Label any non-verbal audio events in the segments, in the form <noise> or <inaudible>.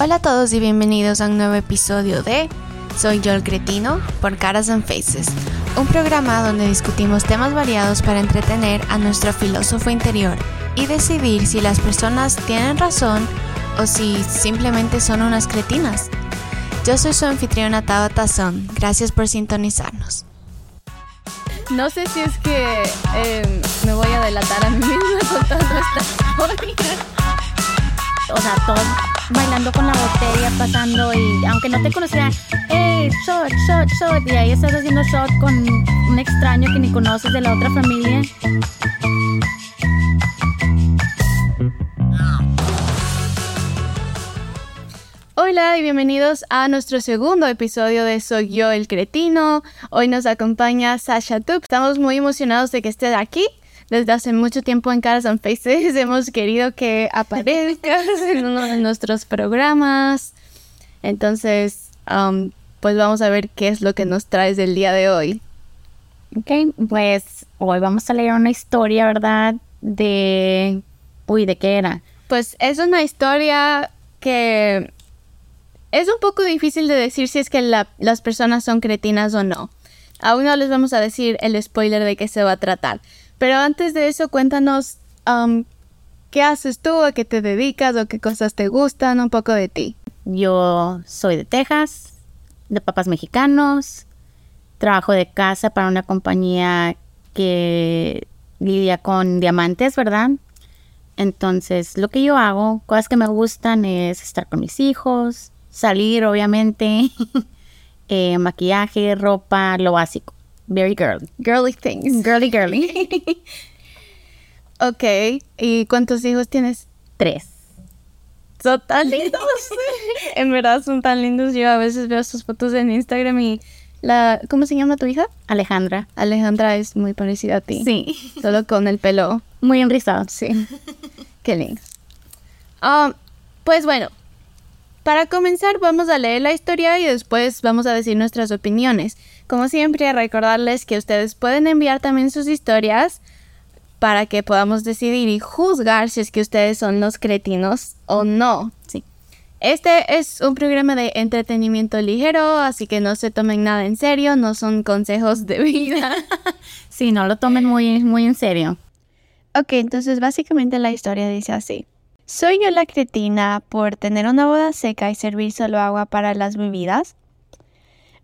Hola a todos y bienvenidos a un nuevo episodio de Soy yo el cretino por Caras and Faces, un programa donde discutimos temas variados para entretener a nuestro filósofo interior y decidir si las personas tienen razón o si simplemente son unas cretinas. Yo soy su anfitriona Taba Tazón, gracias por sintonizarnos. No sé si es que eh, me voy a delatar a mí misma contando esta historia. O sea, todos bailando con la botella, pasando y aunque no te conocieran, hey, shot, shot, shot, y ahí estás haciendo shot con un extraño que ni conoces de la otra familia. Hola y bienvenidos a nuestro segundo episodio de Soy yo el cretino. Hoy nos acompaña Sasha Tup. Estamos muy emocionados de que estés aquí. Desde hace mucho tiempo en Caras and Faces <laughs> hemos querido que aparezcas <laughs> en uno de nuestros programas. Entonces, um, pues vamos a ver qué es lo que nos traes del día de hoy. Ok, pues hoy vamos a leer una historia, ¿verdad? De... Uy, ¿de qué era? Pues es una historia que es un poco difícil de decir si es que la- las personas son cretinas o no. Aún no les vamos a decir el spoiler de qué se va a tratar. Pero antes de eso, cuéntanos um, qué haces tú, a qué te dedicas o qué cosas te gustan, un poco de ti. Yo soy de Texas, de papás mexicanos, trabajo de casa para una compañía que lidia con diamantes, ¿verdad? Entonces, lo que yo hago, cosas que me gustan es estar con mis hijos, salir, obviamente, <laughs> eh, maquillaje, ropa, lo básico. Very girly. Girly things. Girly, girly. <laughs> Ok, ¿y cuántos hijos tienes? Tres. Son tan lindos. <laughs> en verdad son tan lindos. Yo a veces veo sus fotos en Instagram y la... ¿Cómo se llama tu hija? Alejandra. Alejandra es muy parecida a ti. Sí. Solo con el pelo. Muy enrizado. Sí. Qué lindo. Ah, pues bueno, para comenzar vamos a leer la historia y después vamos a decir nuestras opiniones. Como siempre, recordarles que ustedes pueden enviar también sus historias para que podamos decidir y juzgar si es que ustedes son los cretinos o no. Sí. Este es un programa de entretenimiento ligero, así que no se tomen nada en serio, no son consejos de vida. <laughs> Sí, no lo tomen muy, muy en serio. Ok, entonces básicamente la historia dice así. ¿Soy yo la cretina por tener una boda seca y servir solo agua para las bebidas?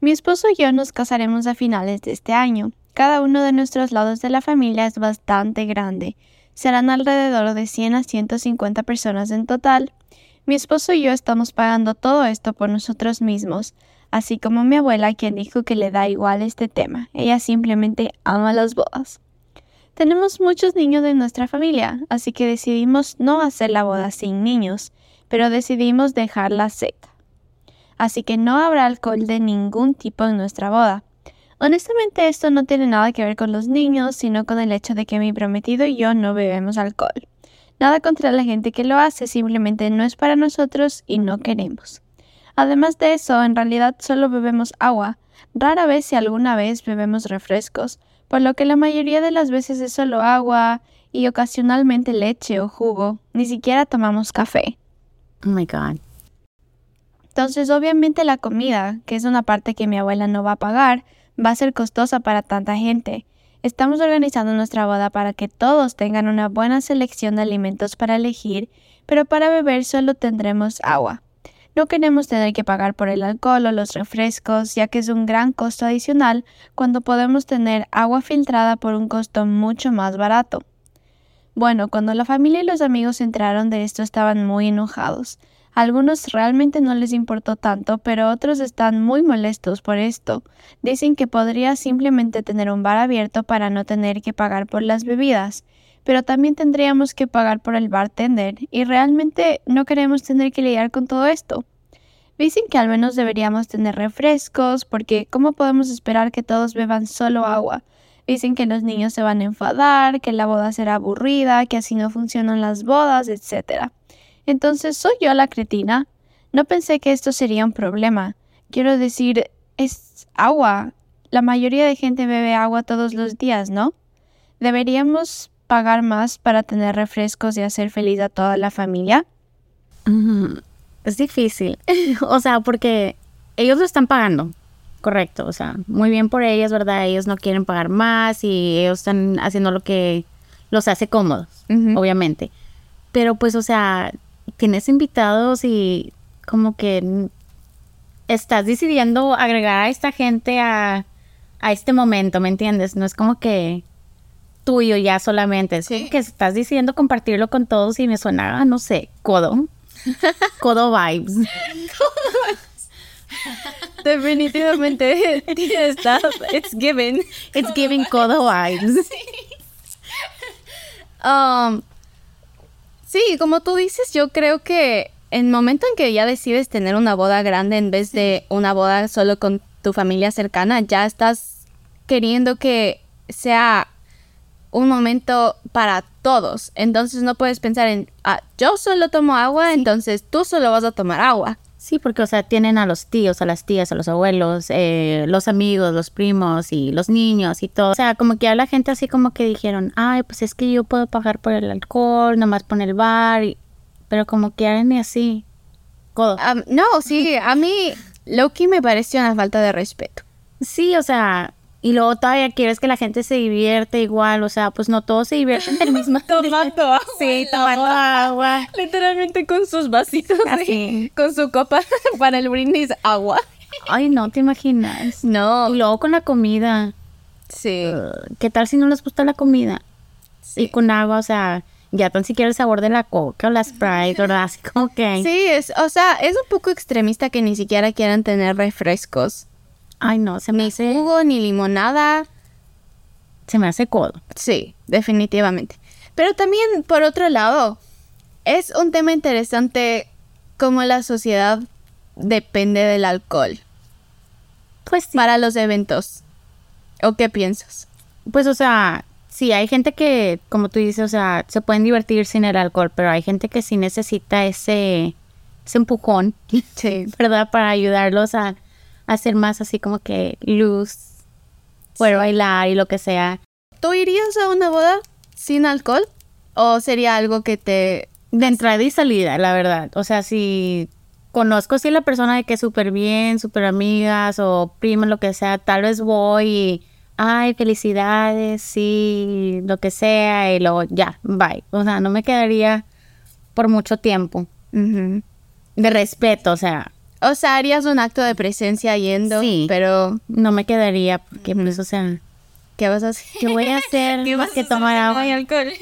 Mi esposo y yo nos casaremos a finales de este año. Cada uno de nuestros lados de la familia es bastante grande. Serán alrededor de 100 a 150 personas en total. Mi esposo y yo estamos pagando todo esto por nosotros mismos, así como mi abuela quien dijo que le da igual este tema. Ella simplemente ama las bodas. Tenemos muchos niños en nuestra familia, así que decidimos no hacer la boda sin niños, pero decidimos dejarla seca. Así que no habrá alcohol de ningún tipo en nuestra boda. Honestamente esto no tiene nada que ver con los niños, sino con el hecho de que mi prometido y yo no bebemos alcohol. Nada contra la gente que lo hace, simplemente no es para nosotros y no queremos. Además de eso, en realidad solo bebemos agua, rara vez si alguna vez bebemos refrescos, por lo que la mayoría de las veces es solo agua y ocasionalmente leche o jugo, ni siquiera tomamos café. Oh my God. Entonces, obviamente la comida, que es una parte que mi abuela no va a pagar, va a ser costosa para tanta gente. Estamos organizando nuestra boda para que todos tengan una buena selección de alimentos para elegir, pero para beber solo tendremos agua. No queremos tener que pagar por el alcohol o los refrescos, ya que es un gran costo adicional cuando podemos tener agua filtrada por un costo mucho más barato. Bueno, cuando la familia y los amigos se enteraron de esto estaban muy enojados. Algunos realmente no les importó tanto, pero otros están muy molestos por esto. Dicen que podría simplemente tener un bar abierto para no tener que pagar por las bebidas, pero también tendríamos que pagar por el bartender y realmente no queremos tener que lidiar con todo esto. Dicen que al menos deberíamos tener refrescos porque ¿cómo podemos esperar que todos beban solo agua? Dicen que los niños se van a enfadar, que la boda será aburrida, que así no funcionan las bodas, etc. Entonces, ¿soy yo la cretina? No pensé que esto sería un problema. Quiero decir, es agua. La mayoría de gente bebe agua todos los días, ¿no? ¿Deberíamos pagar más para tener refrescos y hacer feliz a toda la familia? Mm, es difícil. <laughs> o sea, porque ellos lo están pagando. Correcto. O sea, muy bien por ellas, ¿verdad? Ellos no quieren pagar más y ellos están haciendo lo que los hace cómodos, obviamente. Pero pues, o sea, tienes invitados y como que estás decidiendo agregar a esta gente a, a este momento, ¿me entiendes? No es como que tuyo ya solamente, es que estás decidiendo compartirlo con todos y me suena, no sé, codo. <laughs> codo vibes. Definitivamente está, it's given. It's giving codo vibes. Um, sí, como tú dices, yo creo que en el momento en que ya decides tener una boda grande en vez de una boda solo con tu familia cercana, ya estás queriendo que sea un momento para todos. Entonces no puedes pensar en, ah, yo solo tomo agua, entonces tú solo vas a tomar agua. Sí, porque, o sea, tienen a los tíos, a las tías, a los abuelos, eh, los amigos, los primos y los niños y todo. O sea, como que a la gente así como que dijeron, ay, pues es que yo puedo pagar por el alcohol, nomás por el bar, pero como que eran así. Codo. no, sí, a mí Loki me pareció una falta de respeto. Sí, o sea, y luego todavía quieres que la gente se divierte igual, o sea, pues no todos se divierten del mismo <laughs> Tomando agua. Sí, tomando agua. Literalmente con sus vasitos, Así. con su copa <laughs> para el brindis agua. Ay, no te imaginas. No. Y luego con la comida. Sí. ¿Qué tal si no les gusta la comida? Sí. Y con agua, o sea, ya tan siquiera el sabor de la coca o la Sprite, ¿verdad? Así como que... Sí, es, o sea, es un poco extremista que ni siquiera quieran tener refrescos. Ay, no, se me ni hace... jugo, ni limonada. Se me hace codo. Sí, definitivamente. Pero también, por otro lado, es un tema interesante cómo la sociedad depende del alcohol. Pues sí. Para los eventos. ¿O qué piensas? Pues, o sea, sí, hay gente que, como tú dices, o sea, se pueden divertir sin el alcohol, pero hay gente que sí necesita ese, ese empujón, sí. <laughs> ¿verdad? Para ayudarlos a hacer más así como que luz, poder bailar y lo que sea. ¿Tú irías a una boda sin alcohol? ¿O sería algo que te... De entrada y salida, la verdad. O sea, si conozco si la persona de que es súper bien, súper amigas o prima, lo que sea, tal vez voy y, ay, felicidades, sí, lo que sea, y luego ya, bye. O sea, no me quedaría por mucho tiempo. De respeto, o sea, o sea, harías un acto de presencia yendo, sí, pero no me quedaría porque, pues, o sea, ¿qué vas a hacer? ¿Qué voy a hacer <laughs> ¿Qué más que tomar agua y alcohol?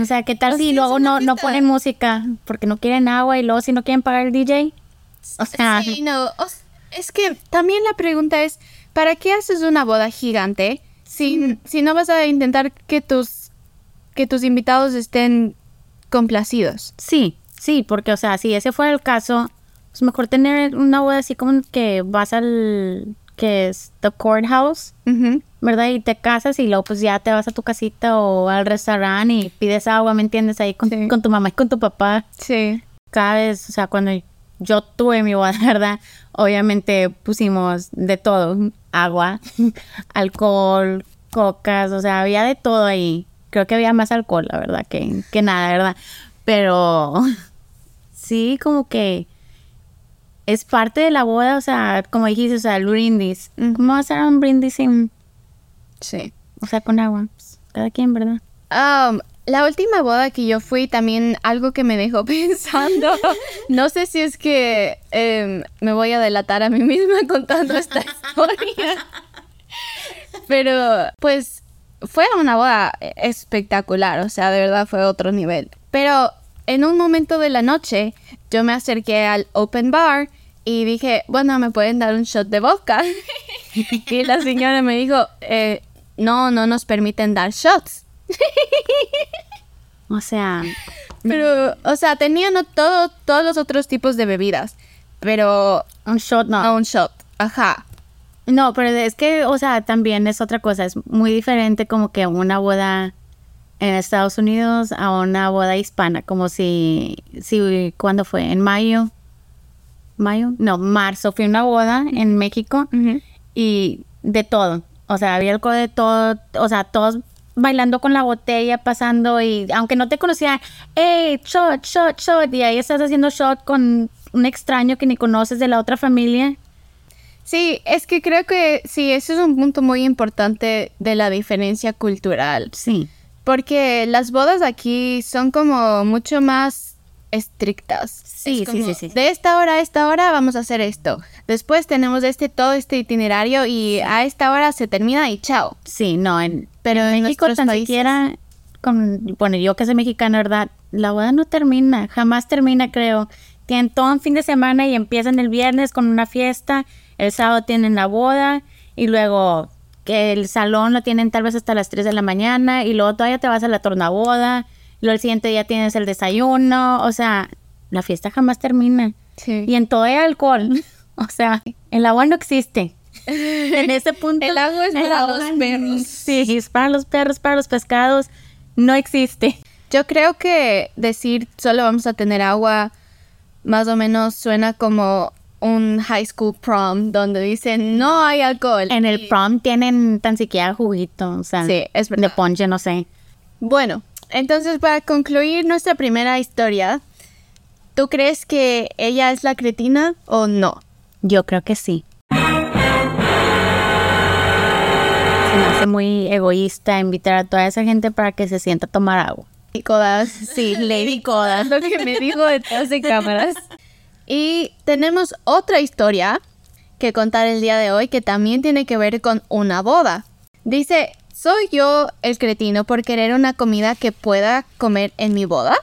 O sea, ¿qué tal si luego no, no ponen música porque no quieren agua y luego si no quieren pagar el DJ? O sea, sí, no, es que también la pregunta es, ¿para qué haces una boda gigante si, si no vas a intentar que tus que tus invitados estén complacidos? Sí, sí, porque o sea, si ese fuera el caso, es mejor tener una boda así como que vas al que es the courthouse, ¿verdad? Y te casas y luego pues ya te vas a tu casita o al restaurante y pides agua, ¿me entiendes? Ahí con, con tu mamá y con tu papá. Sí. Cada vez, o sea, cuando yo tuve mi boda, <laughs> ¿verdad? Obviamente pusimos de todo, agua, <laughs> alcohol, cocas, o sea, había de todo ahí. Creo que había más alcohol, la verdad, que, que nada, ¿verdad? Pero <laughs> sí, como que es parte de la boda, o sea, como dijiste, o sea, el brindis. ¿Cómo va a ser un brindis sin... Sí. O sea, con agua. Cada quien, ¿verdad? Um, la última boda que yo fui también algo que me dejó <laughs> pensando. no sé si es que em, me voy a delatar a mí misma <laughs> contando esta historia. Pero pues fue una boda espectacular, o sea, de verdad fue otro nivel. Pero en un momento de la noche yo me acerqué al open bar y dije, bueno, me pueden dar un shot de vodka. <laughs> y la señora me dijo, eh, no, no nos permiten dar shots. <laughs> o sea... Pero, o sea, tenían todo, todos los otros tipos de bebidas. Pero... Un shot no. No, un shot. Ajá. No, pero es que, o sea, también es otra cosa. Es muy diferente como que una boda en Estados Unidos a una boda hispana, como si, si, ¿cuándo fue? En mayo. ¿Mayo? No, marzo. Fui a una boda en México y de todo. O sea, había algo de todo, o sea, todos bailando con la botella, pasando y aunque no te conocía, hey, shot, shot, shot, y ahí estás haciendo shot con un extraño que ni conoces de la otra familia. Sí, es que creo que sí, eso es un punto muy importante de la diferencia cultural. Sí. Porque las bodas aquí son como mucho más estrictas. Sí, Es sí, como, sí, sí. De esta hora a esta hora vamos a hacer esto. Después tenemos este todo este itinerario y a esta hora se termina y chao. Sí, no, en, Pero en México nuestros tan países- siquiera, con, bueno, yo que soy mexicana, ¿verdad? La boda no termina, jamás termina, creo. Tienen todo un fin de semana y empiezan el viernes con una fiesta, el sábado tienen la boda y luego que el salón lo tienen tal vez hasta las 3 de la mañana y luego todavía te vas a la tornaboda, y luego el siguiente día tienes el desayuno, o sea, la fiesta jamás termina. Sí. Y en todo hay alcohol, <laughs> o sea, el agua no existe. <laughs> en ese punto. El agua es para los perros. Sí, es para los perros, para los pescados. No existe. Yo creo que decir solo vamos a tener agua más o menos suena como un high school prom donde dicen no hay alcohol. En el prom tienen tan siquiera juguito, o sea, Sí, es de ponche, no sé. Bueno, entonces para concluir nuestra primera historia, ¿tú crees que ella es la cretina o no? Yo creo que sí. Se me hace muy egoísta invitar a toda esa gente para que se sienta a tomar agua. Y Codas. Sí, Lady Coda. lo que me dijo detrás de cámaras. Y tenemos otra historia que contar el día de hoy que también tiene que ver con una boda. Dice, ¿soy yo el cretino por querer una comida que pueda comer en mi boda?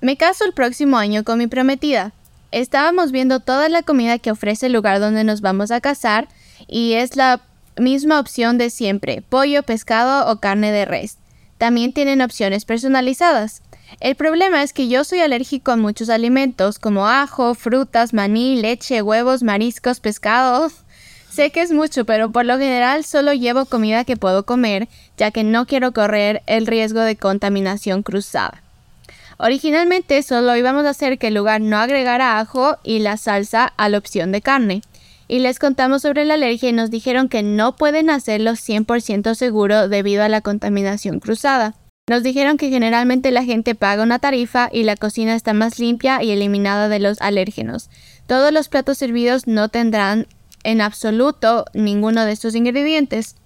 Me caso el próximo año con mi prometida. Estábamos viendo toda la comida que ofrece el lugar donde nos vamos a casar y es la misma opción de siempre, pollo, pescado o carne de res. También tienen opciones personalizadas. El problema es que yo soy alérgico a muchos alimentos como ajo, frutas, maní, leche, huevos, mariscos, pescado. <laughs> Sé que es mucho, pero por lo general solo llevo comida que puedo comer, ya que no quiero correr el riesgo de contaminación cruzada. Originalmente solo íbamos a hacer que el lugar no agregara ajo y la salsa a la opción de carne. Y les contamos sobre la alergia y nos dijeron que no pueden hacerlo 100% seguro debido a la contaminación cruzada. Nos dijeron que generalmente la gente paga una tarifa y la cocina está más limpia y eliminada de los alérgenos. Todos los platos servidos no tendrán en absoluto ninguno de estos ingredientes.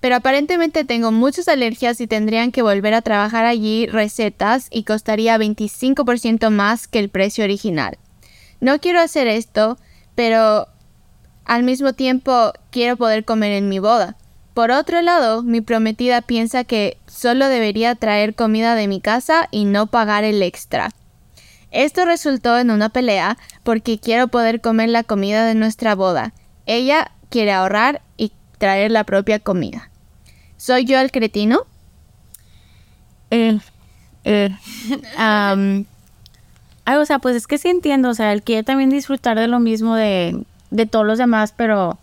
Pero aparentemente tengo muchas alergias y tendrían que volver a trabajar allí recetas y costaría 25% más que el precio original. No quiero hacer esto, pero al mismo tiempo quiero poder comer en mi boda. Por otro lado, mi prometida piensa que solo debería traer comida de mi casa y no pagar el extra. Esto resultó en una pelea porque quiero poder comer la comida de nuestra boda. Ella quiere ahorrar y traer la propia comida. ¿Soy yo el cretino? Eh, eh, <laughs> ay, o sea, pues es que sí entiendo, o sea, él quiere también disfrutar de lo mismo de, de todos los demás, pero,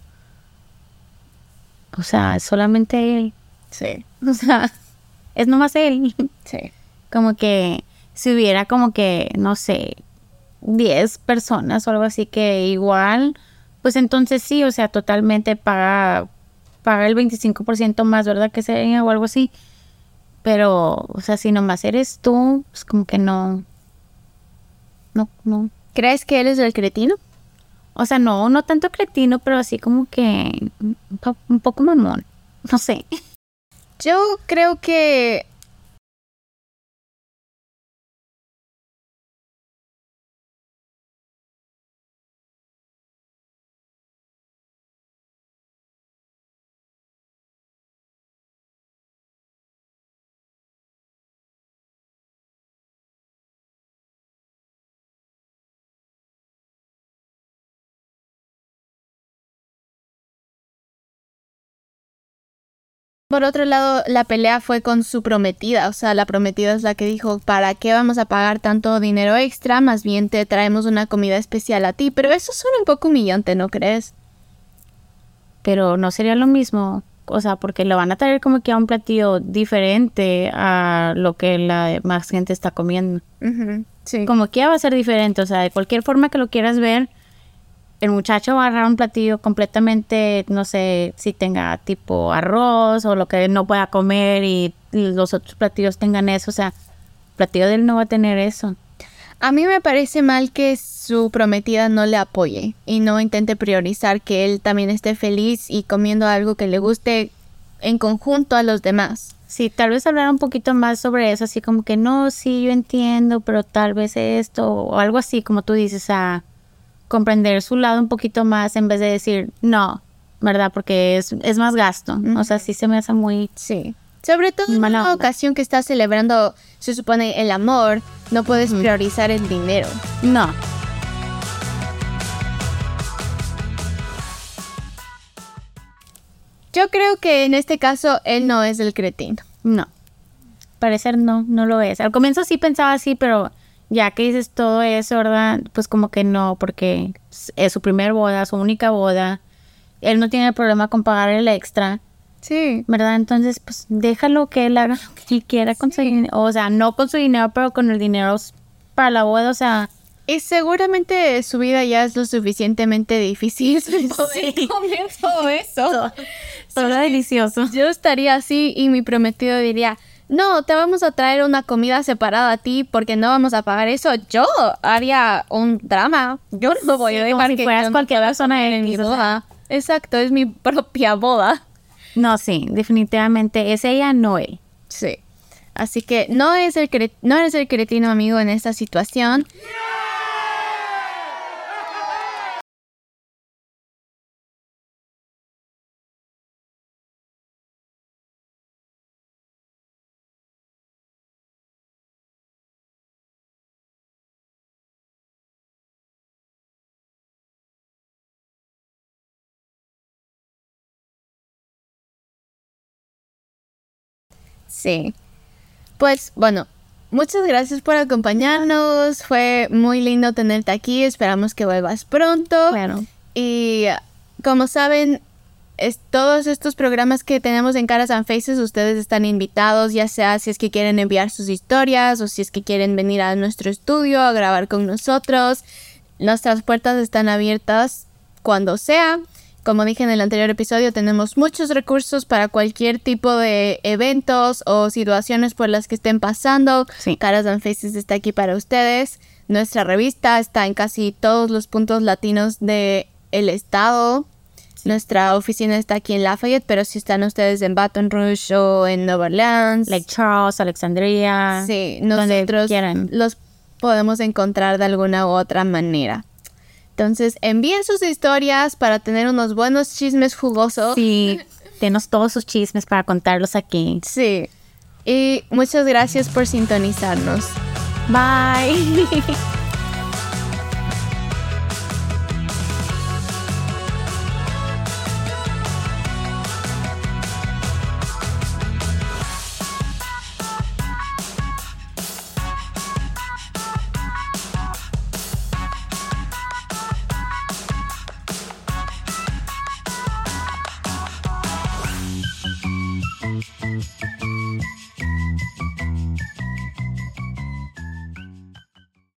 o sea, es solamente él, Sí, <laughs> o sea, es nomás él, sí. como que si hubiera como que, no sé, 10 personas o algo así que igual, pues entonces sí, o sea, totalmente paga, paga el 25% más, ¿verdad? Que sería o algo así. Pero, o sea, si nomás eres tú, pues como que no. No, no. ¿Crees que él es el cretino? O sea, no, no tanto cretino, pero así como que un, po- un poco mamón. No sé. Yo creo que Por otro lado, la pelea fue con su prometida, o sea, la prometida es la que dijo, ¿para qué vamos a pagar tanto dinero extra? Más bien te traemos una comida especial a ti, pero eso suena un poco humillante, ¿no crees? Pero no sería lo mismo o sea, porque lo van a traer como que a un platillo diferente a lo que la más gente está comiendo. Sí. Como que ya va a ser diferente, o sea, de cualquier forma que lo quieras ver, el muchacho va a agarrar un platillo completamente, no sé, si tenga tipo arroz o lo que no pueda comer y los otros platillos tengan eso, o sea, el platillo de él no va a tener eso. A mí me parece mal que su prometida no le apoye y no intente priorizar que él también esté feliz y comiendo algo que le guste en conjunto a los demás. Sí, tal vez hablar un poquito más sobre eso, así como que no, sí, yo entiendo, pero tal vez esto o algo así, como tú dices, a comprender su lado un poquito más en vez de decir no, ¿verdad? Porque es, es más gasto. O sea, sí se me hace muy... Sí. Sobre todo en una ocasión que estás celebrando, se supone, el amor, no puedes priorizar el dinero. No. Yo creo que en este caso él no es el cretino. No. Parecer no, no lo es. Al comienzo sí pensaba así, pero ya que dices todo eso, ¿verdad? Pues como que no, porque es su primer boda, su única boda. Él no tiene problema con pagar el extra, Sí. ¿verdad? Entonces, pues déjalo que él haga lo que él quiera con su dinero. O sea, no con su dinero, pero con el dinero para la boda, o sea. Y seguramente su vida ya es lo suficientemente difícil <laughs> <laughs> poder Sí. comer <laughs> todo eso. Todo delicioso. Yo estaría así y mi prometido diría, no, te vamos a traer una comida separada a ti porque no vamos a pagar eso. Yo haría un drama. Yo no voy a como dejar si que fueras cualquier persona en mi boda. Exacto, es mi propia boda. No, sí, definitivamente es ella, no él. Sí. Así que no es el no eres el cretino amigo en esta situación. Sí. Pues bueno, muchas gracias por acompañarnos. Fue muy lindo tenerte aquí. Esperamos que vuelvas pronto. Claro. Y como saben, es, todos estos programas que tenemos en Caras and Faces, ustedes están invitados, ya sea si es que quieren enviar sus historias o si es que quieren venir a nuestro estudio a grabar con nosotros. Nuestras puertas están abiertas cuando sea. Como dije en el anterior episodio, tenemos muchos recursos para cualquier tipo de eventos o situaciones por las que estén pasando. Sí. Caras and Faces está aquí para ustedes. Nuestra revista está en casi todos los puntos latinos del el estado. Nuestra oficina está aquí en Lafayette, pero si están ustedes en Baton Rouge o en Nueva Orleans, Lake Charles, Alexandria. sí, donde nosotros quieran. los podemos encontrar de alguna u otra manera. Entonces, envíen sus historias para tener unos buenos chismes jugosos. Sí, tenos todos sus chismes para contarlos aquí. Sí. Y muchas gracias por sintonizarnos. Bye. <laughs>